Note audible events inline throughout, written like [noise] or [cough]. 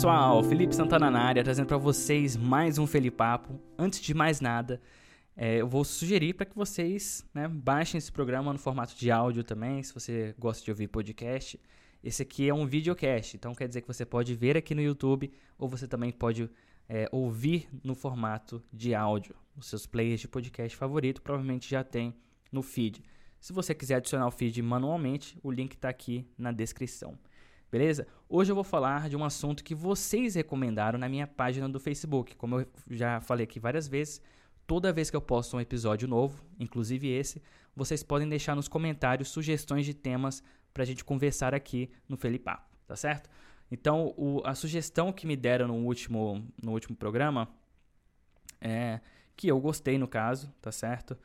pessoal, Felipe Santana na área, trazendo para vocês mais um Felipapo. Antes de mais nada, é, eu vou sugerir para que vocês né, baixem esse programa no formato de áudio também, se você gosta de ouvir podcast. Esse aqui é um videocast, então quer dizer que você pode ver aqui no YouTube ou você também pode é, ouvir no formato de áudio. Os seus players de podcast favorito provavelmente já tem no feed. Se você quiser adicionar o feed manualmente, o link está aqui na descrição. Beleza? Hoje eu vou falar de um assunto que vocês recomendaram na minha página do Facebook. Como eu já falei aqui várias vezes, toda vez que eu posto um episódio novo, inclusive esse, vocês podem deixar nos comentários sugestões de temas para a gente conversar aqui no Felipapo, tá certo? Então, o, a sugestão que me deram no último, no último programa, é, que eu gostei no caso, tá certo?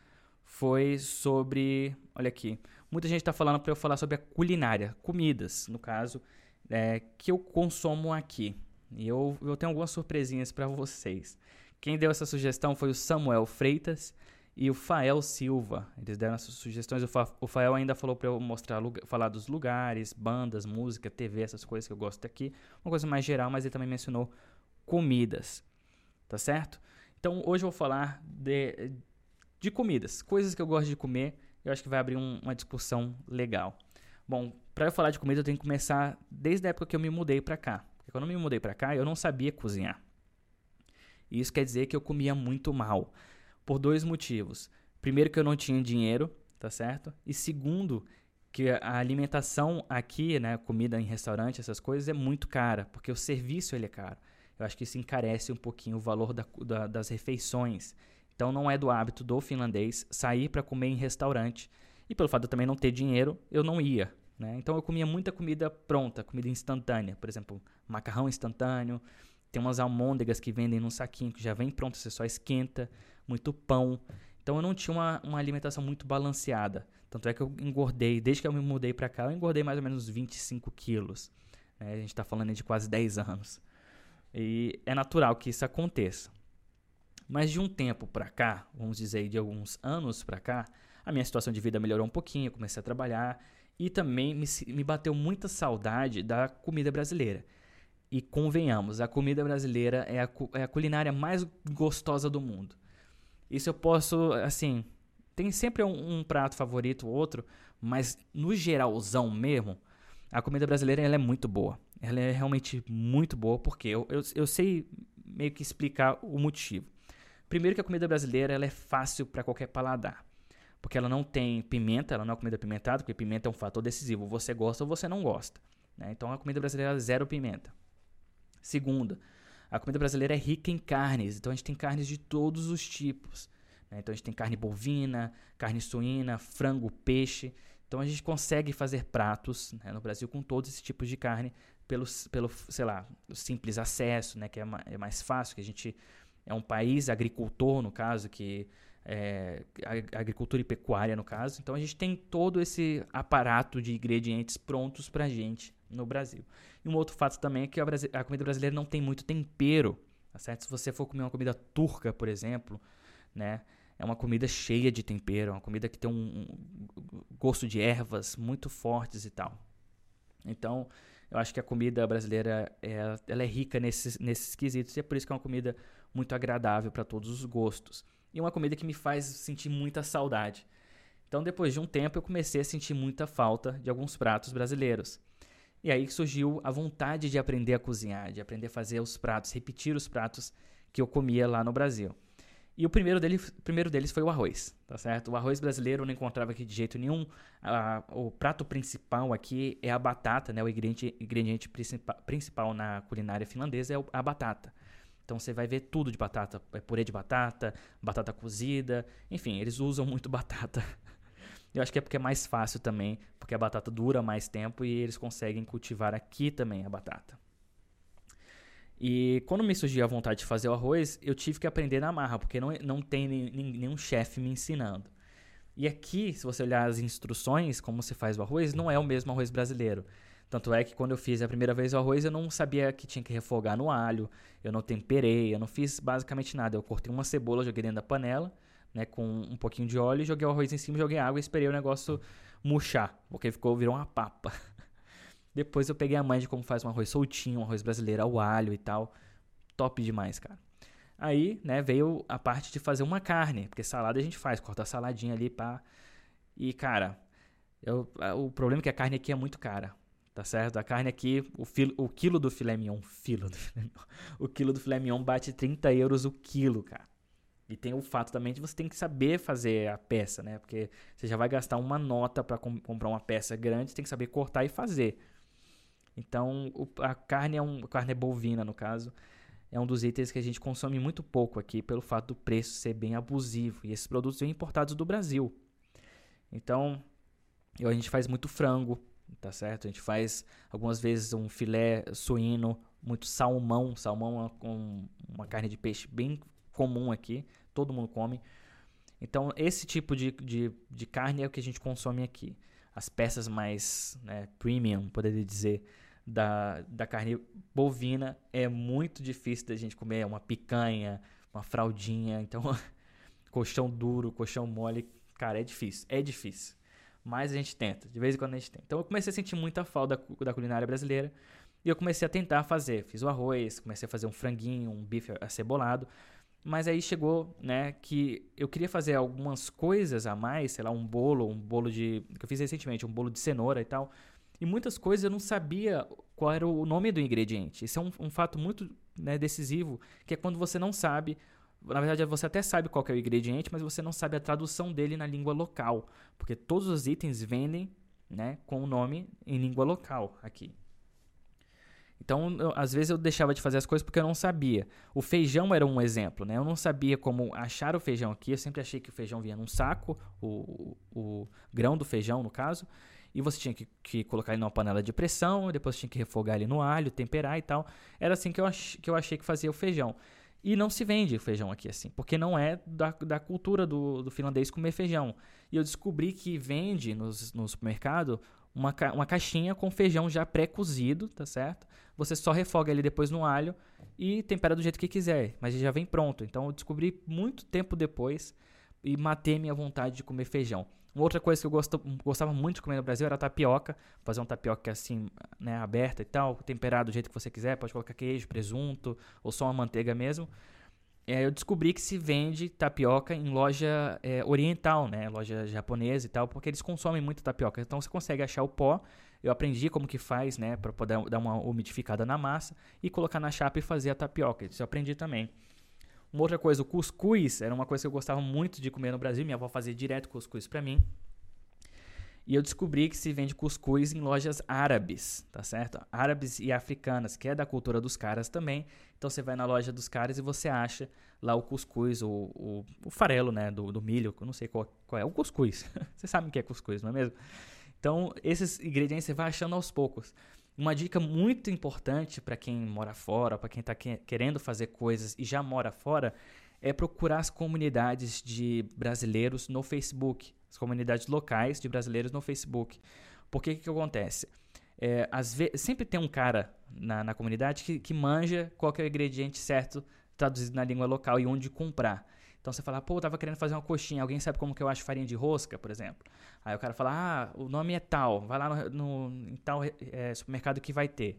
Foi sobre. Olha aqui. Muita gente está falando para eu falar sobre a culinária, comidas, no caso, é, que eu consumo aqui. E eu, eu tenho algumas surpresinhas para vocês. Quem deu essa sugestão foi o Samuel Freitas e o Fael Silva. Eles deram essas sugestões. O, Fa, o Fael ainda falou para eu mostrar, falar dos lugares, bandas, música, TV, essas coisas que eu gosto aqui. Uma coisa mais geral, mas ele também mencionou comidas. Tá certo? Então hoje eu vou falar de, de comidas, coisas que eu gosto de comer. Eu acho que vai abrir um, uma discussão legal. Bom, para eu falar de comida, eu tenho que começar desde a época que eu me mudei para cá. Porque quando eu me mudei para cá, eu não sabia cozinhar. E isso quer dizer que eu comia muito mal por dois motivos. Primeiro, que eu não tinha dinheiro, tá certo? E segundo, que a alimentação aqui, né, comida em restaurante, essas coisas, é muito cara, porque o serviço ele é caro. Eu acho que isso encarece um pouquinho o valor da, da, das refeições. Então não é do hábito do finlandês sair para comer em restaurante. E pelo fato de eu também não ter dinheiro, eu não ia. Né? Então eu comia muita comida pronta, comida instantânea. Por exemplo, macarrão instantâneo. Tem umas almôndegas que vendem num saquinho que já vem pronto, você só esquenta muito pão. Então eu não tinha uma, uma alimentação muito balanceada. Tanto é que eu engordei, desde que eu me mudei para cá, eu engordei mais ou menos 25 quilos. Né? A gente está falando de quase 10 anos. E é natural que isso aconteça. Mas de um tempo para cá, vamos dizer de alguns anos para cá, a minha situação de vida melhorou um pouquinho, eu comecei a trabalhar e também me, me bateu muita saudade da comida brasileira. E convenhamos, a comida brasileira é a, é a culinária mais gostosa do mundo. Isso eu posso, assim, tem sempre um, um prato favorito ou outro, mas no geralzão mesmo, a comida brasileira ela é muito boa. Ela é realmente muito boa, porque eu, eu, eu sei meio que explicar o motivo. Primeiro que a comida brasileira ela é fácil para qualquer paladar. Porque ela não tem pimenta, ela não é comida pimentada, porque pimenta é um fator decisivo. Você gosta ou você não gosta. Né? Então a comida brasileira é zero pimenta. Segunda, a comida brasileira é rica em carnes, então a gente tem carnes de todos os tipos. Né? Então a gente tem carne bovina, carne suína, frango, peixe. Então a gente consegue fazer pratos né, no Brasil com todos esses tipos de carne pelo, pelo sei lá, simples acesso, né, que é, é mais fácil, que a gente é um país agricultor, no caso, que é, agricultura e pecuária, no caso. Então a gente tem todo esse aparato de ingredientes prontos para gente no Brasil. E um outro fato também é que a, a, comida brasileira não tem muito tempero, tá certo? Se você for comer uma comida turca, por exemplo, né? É uma comida cheia de tempero, é uma comida que tem um, um gosto de ervas muito fortes e tal. Então, eu acho que a comida brasileira é, ela é rica nesses, nesses quesitos e é por isso que é uma comida muito agradável para todos os gostos. E uma comida que me faz sentir muita saudade. Então, depois de um tempo, eu comecei a sentir muita falta de alguns pratos brasileiros. E aí surgiu a vontade de aprender a cozinhar, de aprender a fazer os pratos, repetir os pratos que eu comia lá no Brasil. E o primeiro, dele, primeiro deles foi o arroz, tá certo? O arroz brasileiro eu não encontrava aqui de jeito nenhum. O prato principal aqui é a batata, né? O ingrediente, ingrediente principal na culinária finlandesa é a batata. Então você vai ver tudo de batata, é purê de batata, batata cozida, enfim, eles usam muito [laughs] batata eu acho que é porque é mais fácil também, porque a batata dura mais tempo e eles conseguem cultivar aqui também a batata. E quando me surgiu a vontade de fazer o arroz, eu tive que aprender na marra, porque não, não tem nenhum chefe me ensinando. E aqui, se você olhar as instruções, como se faz o arroz, não é o mesmo arroz brasileiro. Tanto é que quando eu fiz a primeira vez o arroz, eu não sabia que tinha que refogar no alho, eu não temperei, eu não fiz basicamente nada. Eu cortei uma cebola, joguei dentro da panela, né, com um pouquinho de óleo, joguei o arroz em cima, joguei água e esperei o negócio murchar, porque ficou virou uma papa. [laughs] Depois eu peguei a mãe de como faz um arroz soltinho, um arroz brasileiro ao alho e tal. Top demais, cara. Aí, né, veio a parte de fazer uma carne, porque salada a gente faz, corta a saladinha ali, pá. E, cara, eu, o problema é que a carne aqui é muito cara, tá certo? A carne aqui, o, filo, o quilo do filé mignon, filo do filé mignon, [laughs] o quilo do filé mignon bate 30 euros o quilo, cara. E tem o fato também de você tem que saber fazer a peça, né? Porque você já vai gastar uma nota para com, comprar uma peça grande, você tem que saber cortar e fazer. Então, o, a carne é um, a carne é bovina no caso, é um dos itens que a gente consome muito pouco aqui pelo fato do preço ser bem abusivo. E esses produtos são importados do Brasil. Então, a gente faz muito frango, tá certo? A gente faz algumas vezes um filé suíno, muito salmão. Salmão é uma carne de peixe bem comum aqui, todo mundo come. Então, esse tipo de, de, de carne é o que a gente consome aqui. As peças mais né, premium, poderia dizer, da, da carne bovina é muito difícil da gente comer. Uma picanha, uma fraldinha. Então, [laughs] colchão duro, colchão mole, cara, é difícil. É difícil. Mas a gente tenta, de vez em quando a gente tenta. Então eu comecei a sentir muita falta da, da culinária brasileira. E eu comecei a tentar fazer. Fiz o arroz, comecei a fazer um franguinho, um bife acebolado. Mas aí chegou, né, que eu queria fazer algumas coisas a mais, sei lá, um bolo, um bolo de. que eu fiz recentemente, um bolo de cenoura e tal. E muitas coisas eu não sabia qual era o nome do ingrediente. Isso é um, um fato muito né, decisivo, que é quando você não sabe. Na verdade, você até sabe qual é o ingrediente, mas você não sabe a tradução dele na língua local. Porque todos os itens vendem né, com o nome em língua local aqui. Então, eu, às vezes eu deixava de fazer as coisas porque eu não sabia. O feijão era um exemplo, né? Eu não sabia como achar o feijão aqui. Eu sempre achei que o feijão vinha num saco, o, o, o grão do feijão, no caso. E você tinha que, que, colocar ele numa panela de pressão, depois tinha que refogar ele no alho, temperar e tal. Era assim que eu, ach, que eu achei que fazia o feijão. E não se vende feijão aqui assim, porque não é da, da cultura do, do finlandês comer feijão. E eu descobri que vende nos, no supermercado uma, ca uma caixinha com feijão já pré-cozido, tá certo? Você só refoga ele depois no alho e tempera do jeito que quiser, mas ele já vem pronto. Então eu descobri muito tempo depois e matei minha vontade de comer feijão. Uma outra coisa que eu gosto, gostava muito de comer no Brasil era tapioca. Fazer um tapioca assim, né, aberta e tal, temperado do jeito que você quiser. Pode colocar queijo, presunto ou só uma manteiga mesmo é, eu descobri que se vende tapioca em loja é, oriental, né? Loja japonesa e tal, porque eles consomem muito tapioca. Então você consegue achar o pó. Eu aprendi como que faz, né? Para poder dar uma umidificada na massa e colocar na chapa e fazer a tapioca. Isso eu aprendi também. Uma outra coisa, o cuscuz era uma coisa que eu gostava muito de comer no Brasil. Minha avó fazia direto cuscuz para mim. E eu descobri que se vende cuscuz em lojas árabes, tá certo? Árabes e africanas, que é da cultura dos caras também. Então você vai na loja dos caras e você acha lá o cuscuz, o, o, o farelo, né, do, do milho, eu não sei qual, qual é, o cuscuz. [laughs] Vocês sabem o que é cuscuz, não é mesmo? Então, esses ingredientes você vai achando aos poucos. Uma dica muito importante para quem mora fora, para quem está que, querendo fazer coisas e já mora fora, é procurar as comunidades de brasileiros no Facebook as comunidades locais de brasileiros no Facebook. Porque o que, que acontece? É, sempre tem um cara na, na comunidade que, que manja qual é o ingrediente certo traduzido na língua local e onde comprar. Então você fala, pô, eu tava querendo fazer uma coxinha, alguém sabe como que eu acho farinha de rosca, por exemplo? Aí o cara fala, ah, o nome é tal, vai lá no, no em tal é, supermercado que vai ter.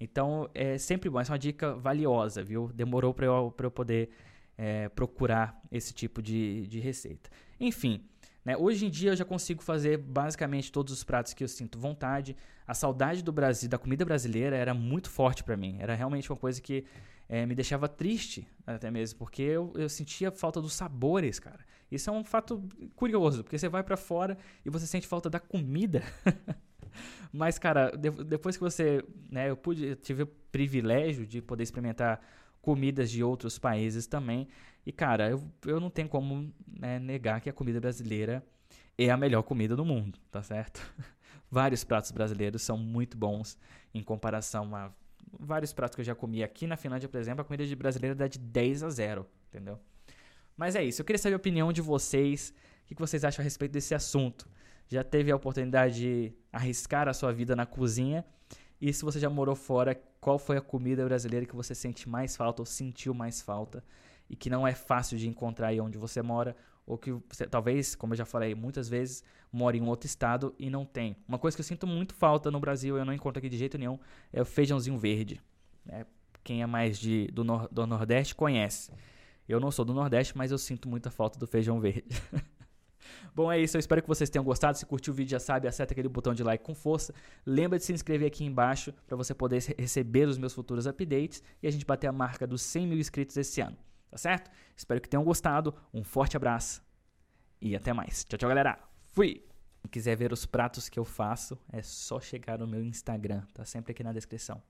Então é sempre bom, essa é uma dica valiosa, viu? Demorou para eu, eu poder é, procurar esse tipo de, de receita. Enfim, né? Hoje em dia eu já consigo fazer basicamente todos os pratos que eu sinto vontade. A saudade do Brasil, da comida brasileira, era muito forte para mim. Era realmente uma coisa que é, me deixava triste, até mesmo, porque eu, eu sentia falta dos sabores, cara. Isso é um fato curioso, porque você vai para fora e você sente falta da comida. [laughs] Mas, cara, de, depois que você. Né, eu, pude, eu tive o privilégio de poder experimentar comidas de outros países também. E, cara, eu, eu não tenho como né, negar que a comida brasileira é a melhor comida do mundo, tá certo? [laughs] Vários pratos brasileiros são muito bons em comparação a vários pratos que eu já comi aqui na Finlândia, por exemplo, a comida de brasileira dá de 10 a 0, entendeu? Mas é isso, eu queria saber a opinião de vocês, o que vocês acham a respeito desse assunto. Já teve a oportunidade de arriscar a sua vida na cozinha? E se você já morou fora, qual foi a comida brasileira que você sente mais falta ou sentiu mais falta? E que não é fácil de encontrar aí onde você mora, ou que você, talvez, como eu já falei muitas vezes, mora em um outro estado e não tem. Uma coisa que eu sinto muito falta no Brasil, eu não encontro aqui de jeito nenhum, é o feijãozinho verde. É, quem é mais de, do, nor do Nordeste conhece. Eu não sou do Nordeste, mas eu sinto muita falta do feijão verde. [laughs] Bom, é isso. Eu espero que vocês tenham gostado. Se curtiu o vídeo, já sabe, acerta aquele botão de like com força. Lembra de se inscrever aqui embaixo para você poder receber os meus futuros updates e a gente bater a marca dos 100 mil inscritos esse ano. Tá certo? Espero que tenham gostado. Um forte abraço e até mais. Tchau, tchau, galera. Fui! Se quiser ver os pratos que eu faço, é só chegar no meu Instagram. Tá sempre aqui na descrição.